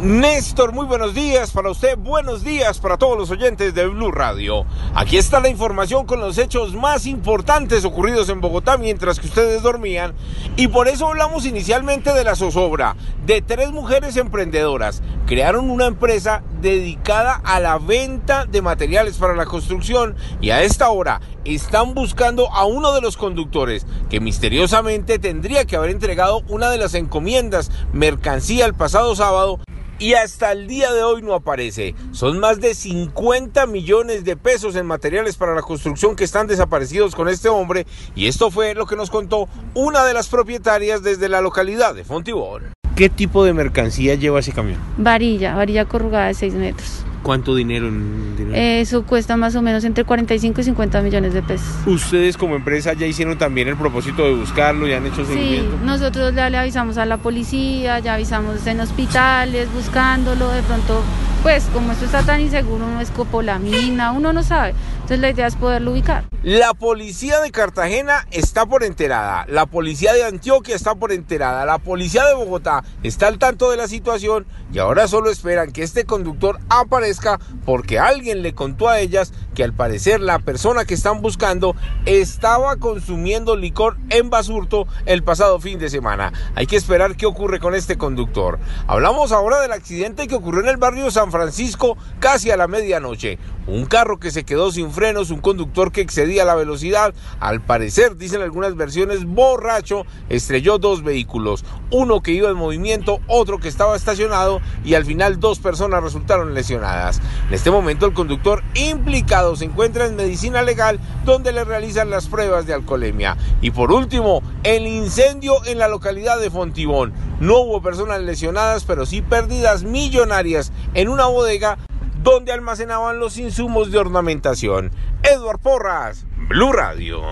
Néstor, muy buenos días para usted, buenos días para todos los oyentes de Blue Radio. Aquí está la información con los hechos más importantes ocurridos en Bogotá mientras que ustedes dormían y por eso hablamos inicialmente de la zozobra de tres mujeres emprendedoras. Crearon una empresa dedicada a la venta de materiales para la construcción y a esta hora están buscando a uno de los conductores que misteriosamente tendría que haber entregado una de las encomiendas mercancía el pasado sábado y hasta el día de hoy no aparece. Son más de 50 millones de pesos en materiales para la construcción que están desaparecidos con este hombre y esto fue lo que nos contó una de las propietarias desde la localidad de Fontibón. ¿Qué tipo de mercancía lleva ese camión? Varilla, varilla corrugada de 6 metros. ¿Cuánto dinero en dinero? Eso cuesta más o menos entre 45 y 50 millones de pesos. Ustedes como empresa ya hicieron también el propósito de buscarlo, ya han hecho seguimiento. Sí, nosotros ya le avisamos a la policía, ya avisamos en hospitales buscándolo, de pronto, pues como esto está tan inseguro, no es copolamina, uno no sabe. Entonces la idea es poderlo ubicar. La policía de Cartagena está por enterada, la policía de Antioquia está por enterada, la policía de Bogotá está al tanto de la situación y ahora solo esperan que este conductor aparezca porque alguien le contó a ellas que al parecer la persona que están buscando estaba consumiendo licor en Basurto el pasado fin de semana. Hay que esperar qué ocurre con este conductor. Hablamos ahora del accidente que ocurrió en el barrio San Francisco casi a la medianoche. Un carro que se quedó sin frenos, un conductor que excedía la velocidad, al parecer, dicen algunas versiones, borracho, estrelló dos vehículos, uno que iba en movimiento, otro que estaba estacionado y al final dos personas resultaron lesionadas. En este momento el conductor implicado se encuentra en medicina legal donde le realizan las pruebas de alcoholemia. Y por último, el incendio en la localidad de Fontibón. No hubo personas lesionadas, pero sí pérdidas millonarias en una bodega donde almacenaban los insumos de ornamentación. Edward Porras, Blue Radio.